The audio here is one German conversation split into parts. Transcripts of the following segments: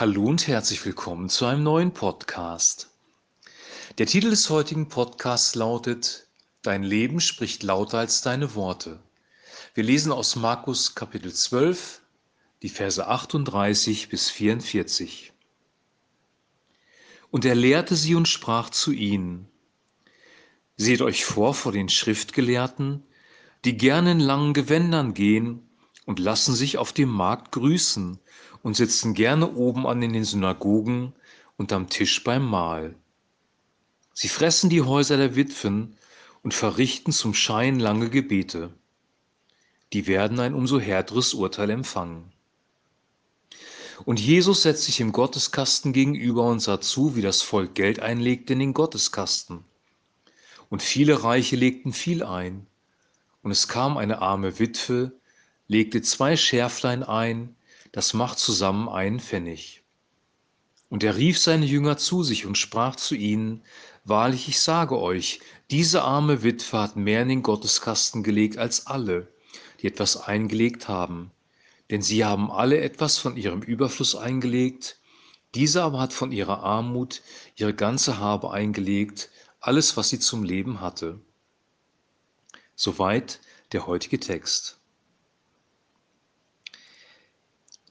Hallo und herzlich willkommen zu einem neuen Podcast. Der Titel des heutigen Podcasts lautet Dein Leben spricht lauter als deine Worte. Wir lesen aus Markus Kapitel 12, die Verse 38 bis 44. Und er lehrte sie und sprach zu ihnen, Seht euch vor vor den Schriftgelehrten, die gerne in langen Gewändern gehen und lassen sich auf dem Markt grüßen und sitzen gerne oben an in den Synagogen und am Tisch beim Mahl. Sie fressen die Häuser der Witwen und verrichten zum Schein lange Gebete. Die werden ein umso härteres Urteil empfangen. Und Jesus setzt sich im Gotteskasten gegenüber und sah zu, wie das Volk Geld einlegte in den Gotteskasten. Und viele Reiche legten viel ein. Und es kam eine arme Witwe, legte zwei Schärflein ein, das macht zusammen einen Pfennig. Und er rief seine Jünger zu sich und sprach zu ihnen, Wahrlich, ich sage euch, diese arme Witwe hat mehr in den Gotteskasten gelegt als alle, die etwas eingelegt haben. Denn sie haben alle etwas von ihrem Überfluss eingelegt, diese aber hat von ihrer Armut ihre ganze Habe eingelegt, alles, was sie zum Leben hatte. Soweit der heutige Text.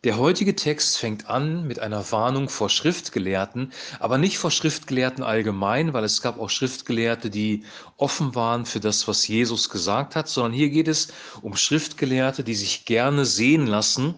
Der heutige Text fängt an mit einer Warnung vor Schriftgelehrten, aber nicht vor Schriftgelehrten allgemein, weil es gab auch Schriftgelehrte, die offen waren für das, was Jesus gesagt hat, sondern hier geht es um Schriftgelehrte, die sich gerne sehen lassen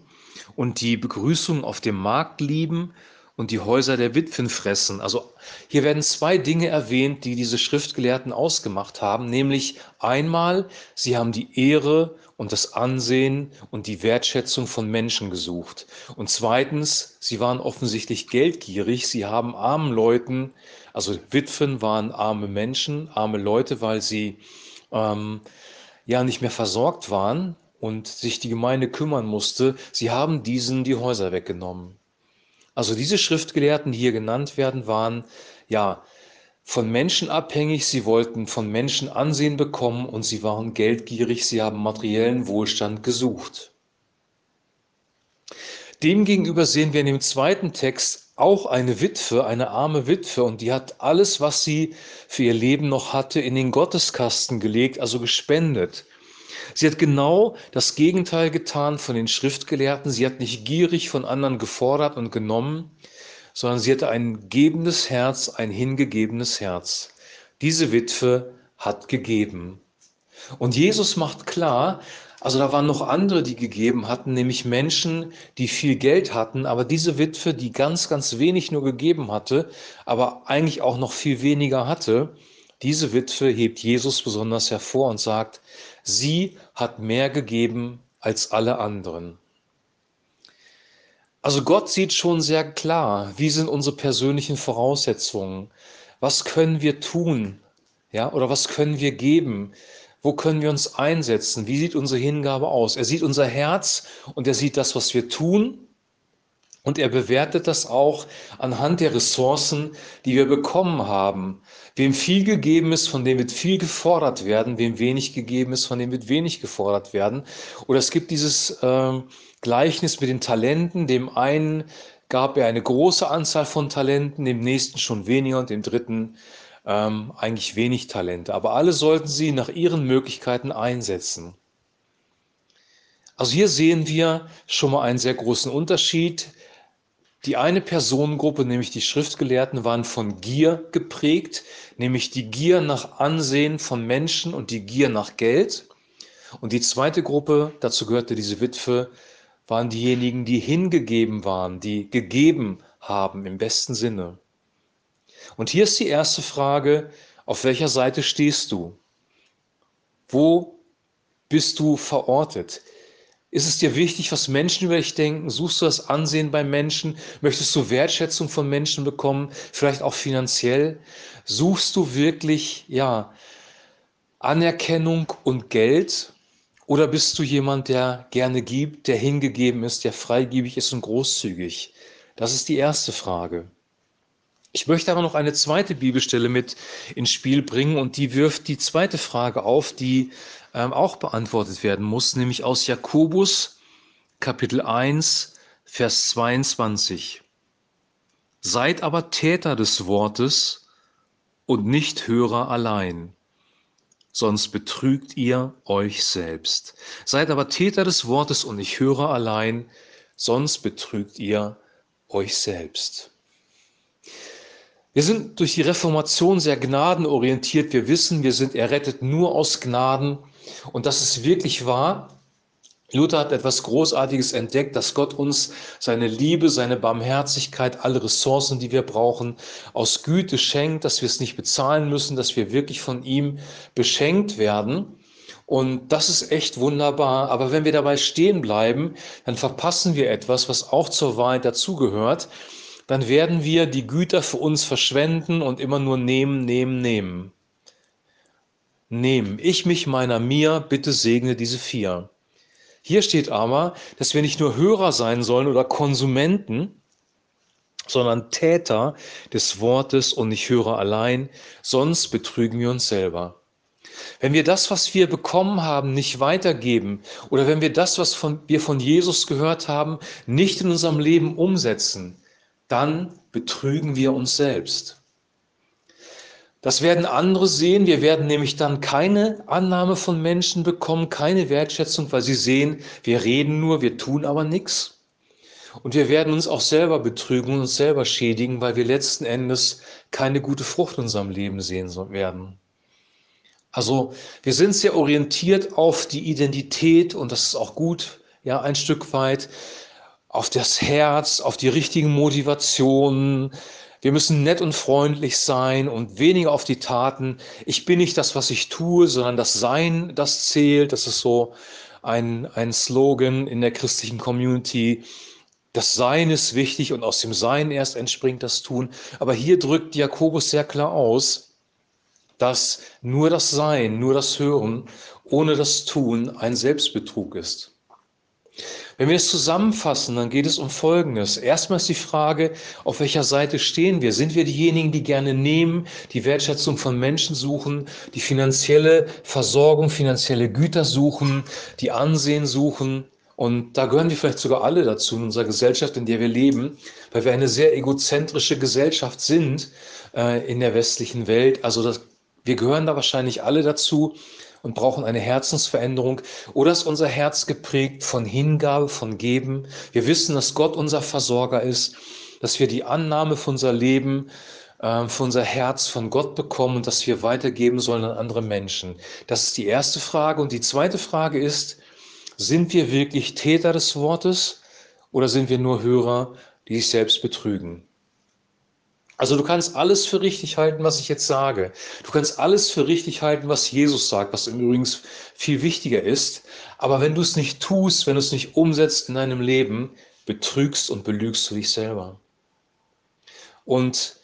und die Begrüßung auf dem Markt lieben und die Häuser der Witwen fressen. Also hier werden zwei Dinge erwähnt, die diese Schriftgelehrten ausgemacht haben, nämlich einmal, sie haben die Ehre und das Ansehen und die Wertschätzung von Menschen gesucht. Und zweitens, sie waren offensichtlich geldgierig, sie haben armen Leuten, also Witwen waren arme Menschen, arme Leute, weil sie ähm, ja nicht mehr versorgt waren und sich die Gemeinde kümmern musste, sie haben diesen die Häuser weggenommen. Also diese Schriftgelehrten, die hier genannt werden, waren ja von Menschen abhängig, sie wollten von Menschen Ansehen bekommen und sie waren geldgierig, sie haben materiellen Wohlstand gesucht. Demgegenüber sehen wir in dem zweiten Text auch eine Witwe, eine arme Witwe, und die hat alles, was sie für ihr Leben noch hatte, in den Gotteskasten gelegt, also gespendet. Sie hat genau das Gegenteil getan von den Schriftgelehrten. Sie hat nicht gierig von anderen gefordert und genommen, sondern sie hatte ein gebendes Herz, ein hingegebenes Herz. Diese Witwe hat gegeben. Und Jesus macht klar, also da waren noch andere, die gegeben hatten, nämlich Menschen, die viel Geld hatten, aber diese Witwe, die ganz, ganz wenig nur gegeben hatte, aber eigentlich auch noch viel weniger hatte, diese Witwe hebt Jesus besonders hervor und sagt, sie hat mehr gegeben als alle anderen. Also Gott sieht schon sehr klar, wie sind unsere persönlichen Voraussetzungen, was können wir tun, ja, oder was können wir geben, wo können wir uns einsetzen, wie sieht unsere Hingabe aus. Er sieht unser Herz und er sieht das, was wir tun und er bewertet das auch anhand der Ressourcen, die wir bekommen haben. Wem viel gegeben ist, von dem wird viel gefordert werden. Wem wenig gegeben ist, von dem wird wenig gefordert werden. Oder es gibt dieses äh, Gleichnis mit den Talenten. Dem einen gab er eine große Anzahl von Talenten, dem nächsten schon weniger und dem dritten ähm, eigentlich wenig Talente. Aber alle sollten sie nach ihren Möglichkeiten einsetzen. Also hier sehen wir schon mal einen sehr großen Unterschied die eine Personengruppe, nämlich die Schriftgelehrten, waren von Gier geprägt, nämlich die Gier nach Ansehen von Menschen und die Gier nach Geld. Und die zweite Gruppe, dazu gehörte diese Witwe, waren diejenigen, die hingegeben waren, die gegeben haben im besten Sinne. Und hier ist die erste Frage, auf welcher Seite stehst du? Wo bist du verortet? Ist es dir wichtig, was Menschen über dich denken? Suchst du das Ansehen bei Menschen? Möchtest du Wertschätzung von Menschen bekommen? Vielleicht auch finanziell? Suchst du wirklich, ja, Anerkennung und Geld? Oder bist du jemand, der gerne gibt, der hingegeben ist, der freigebig ist und großzügig? Das ist die erste Frage. Ich möchte aber noch eine zweite Bibelstelle mit ins Spiel bringen und die wirft die zweite Frage auf, die ähm, auch beantwortet werden muss, nämlich aus Jakobus Kapitel 1, Vers 22. Seid aber Täter des Wortes und nicht Hörer allein, sonst betrügt ihr euch selbst. Seid aber Täter des Wortes und nicht Hörer allein, sonst betrügt ihr euch selbst. Wir sind durch die Reformation sehr gnadenorientiert. Wir wissen, wir sind errettet nur aus Gnaden. Und das ist wirklich wahr. Luther hat etwas Großartiges entdeckt, dass Gott uns seine Liebe, seine Barmherzigkeit, alle Ressourcen, die wir brauchen, aus Güte schenkt, dass wir es nicht bezahlen müssen, dass wir wirklich von ihm beschenkt werden. Und das ist echt wunderbar. Aber wenn wir dabei stehen bleiben, dann verpassen wir etwas, was auch zur Wahrheit dazugehört. Dann werden wir die Güter für uns verschwenden und immer nur nehmen, nehmen, nehmen. Nehmen. Ich mich meiner mir, bitte segne diese vier. Hier steht aber, dass wir nicht nur Hörer sein sollen oder Konsumenten, sondern Täter des Wortes und nicht Hörer allein, sonst betrügen wir uns selber. Wenn wir das, was wir bekommen haben, nicht weitergeben oder wenn wir das, was von, wir von Jesus gehört haben, nicht in unserem Leben umsetzen, dann betrügen wir uns selbst. Das werden andere sehen. Wir werden nämlich dann keine Annahme von Menschen bekommen, keine Wertschätzung, weil sie sehen, wir reden nur, wir tun aber nichts. Und wir werden uns auch selber betrügen und uns selber schädigen, weil wir letzten Endes keine gute Frucht in unserem Leben sehen werden. Also wir sind sehr orientiert auf die Identität und das ist auch gut, ja, ein Stück weit auf das Herz, auf die richtigen Motivationen, wir müssen nett und freundlich sein und weniger auf die Taten. Ich bin nicht das, was ich tue, sondern das Sein, das zählt. Das ist so ein, ein Slogan in der christlichen Community. Das Sein ist wichtig und aus dem Sein erst entspringt das Tun. Aber hier drückt Jakobus sehr klar aus, dass nur das Sein, nur das Hören ohne das Tun ein Selbstbetrug ist. Wenn wir es zusammenfassen, dann geht es um Folgendes. Erstmal ist die Frage, auf welcher Seite stehen wir? Sind wir diejenigen, die gerne nehmen, die Wertschätzung von Menschen suchen, die finanzielle Versorgung, finanzielle Güter suchen, die Ansehen suchen? Und da gehören wir vielleicht sogar alle dazu in unserer Gesellschaft, in der wir leben, weil wir eine sehr egozentrische Gesellschaft sind äh, in der westlichen Welt. Also das, wir gehören da wahrscheinlich alle dazu und brauchen eine Herzensveränderung? Oder ist unser Herz geprägt von Hingabe, von Geben? Wir wissen, dass Gott unser Versorger ist, dass wir die Annahme für unser Leben, äh, für unser Herz von Gott bekommen und dass wir weitergeben sollen an andere Menschen. Das ist die erste Frage. Und die zweite Frage ist, sind wir wirklich Täter des Wortes oder sind wir nur Hörer, die sich selbst betrügen? Also du kannst alles für richtig halten, was ich jetzt sage. Du kannst alles für richtig halten, was Jesus sagt, was übrigens viel wichtiger ist. Aber wenn du es nicht tust, wenn du es nicht umsetzt in deinem Leben, betrügst und belügst du dich selber. Und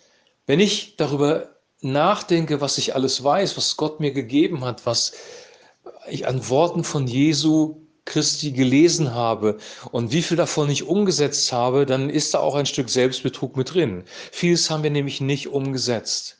wenn ich darüber nachdenke, was ich alles weiß, was Gott mir gegeben hat, was ich an Worten von Jesu Christi gelesen habe und wie viel davon ich umgesetzt habe, dann ist da auch ein Stück Selbstbetrug mit drin. Vieles haben wir nämlich nicht umgesetzt.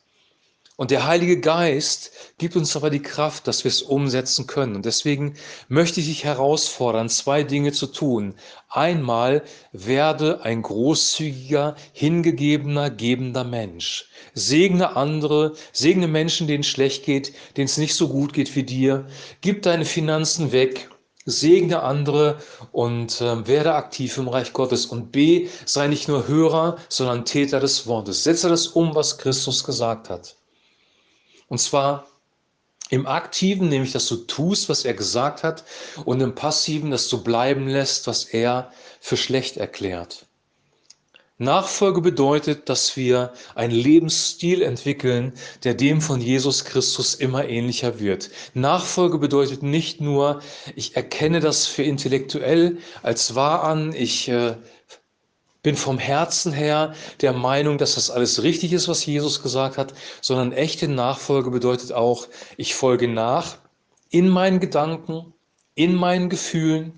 Und der Heilige Geist gibt uns aber die Kraft, dass wir es umsetzen können. Und deswegen möchte ich dich herausfordern, zwei Dinge zu tun. Einmal werde ein großzügiger, hingegebener, gebender Mensch. Segne andere, segne Menschen, denen es schlecht geht, denen es nicht so gut geht wie dir. Gib deine Finanzen weg segne andere und äh, werde aktiv im Reich Gottes. Und B, sei nicht nur Hörer, sondern Täter des Wortes. Setze das um, was Christus gesagt hat. Und zwar im Aktiven, nämlich dass du tust, was er gesagt hat, und im Passiven, dass du bleiben lässt, was er für schlecht erklärt. Nachfolge bedeutet, dass wir einen Lebensstil entwickeln, der dem von Jesus Christus immer ähnlicher wird. Nachfolge bedeutet nicht nur, ich erkenne das für intellektuell als wahr an, ich äh, bin vom Herzen her der Meinung, dass das alles richtig ist, was Jesus gesagt hat, sondern echte Nachfolge bedeutet auch, ich folge nach in meinen Gedanken, in meinen Gefühlen,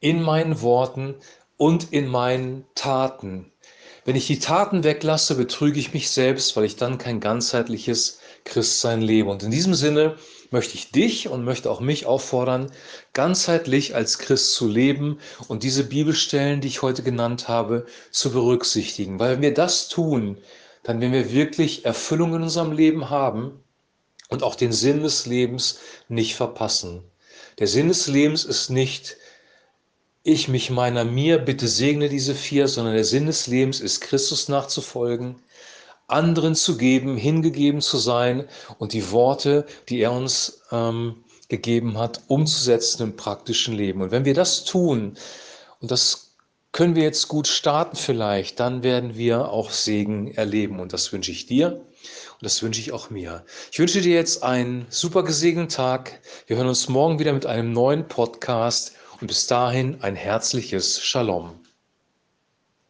in meinen Worten und in meinen Taten. Wenn ich die Taten weglasse, betrüge ich mich selbst, weil ich dann kein ganzheitliches Christsein lebe. Und in diesem Sinne möchte ich dich und möchte auch mich auffordern, ganzheitlich als Christ zu leben und diese Bibelstellen, die ich heute genannt habe, zu berücksichtigen. Weil wenn wir das tun, dann werden wir wirklich Erfüllung in unserem Leben haben und auch den Sinn des Lebens nicht verpassen. Der Sinn des Lebens ist nicht, ich mich meiner mir, bitte segne diese vier, sondern der Sinn des Lebens ist, Christus nachzufolgen, anderen zu geben, hingegeben zu sein und die Worte, die er uns ähm, gegeben hat, umzusetzen im praktischen Leben. Und wenn wir das tun, und das können wir jetzt gut starten vielleicht, dann werden wir auch Segen erleben. Und das wünsche ich dir und das wünsche ich auch mir. Ich wünsche dir jetzt einen super gesegneten Tag. Wir hören uns morgen wieder mit einem neuen Podcast und bis dahin ein herzliches Shalom.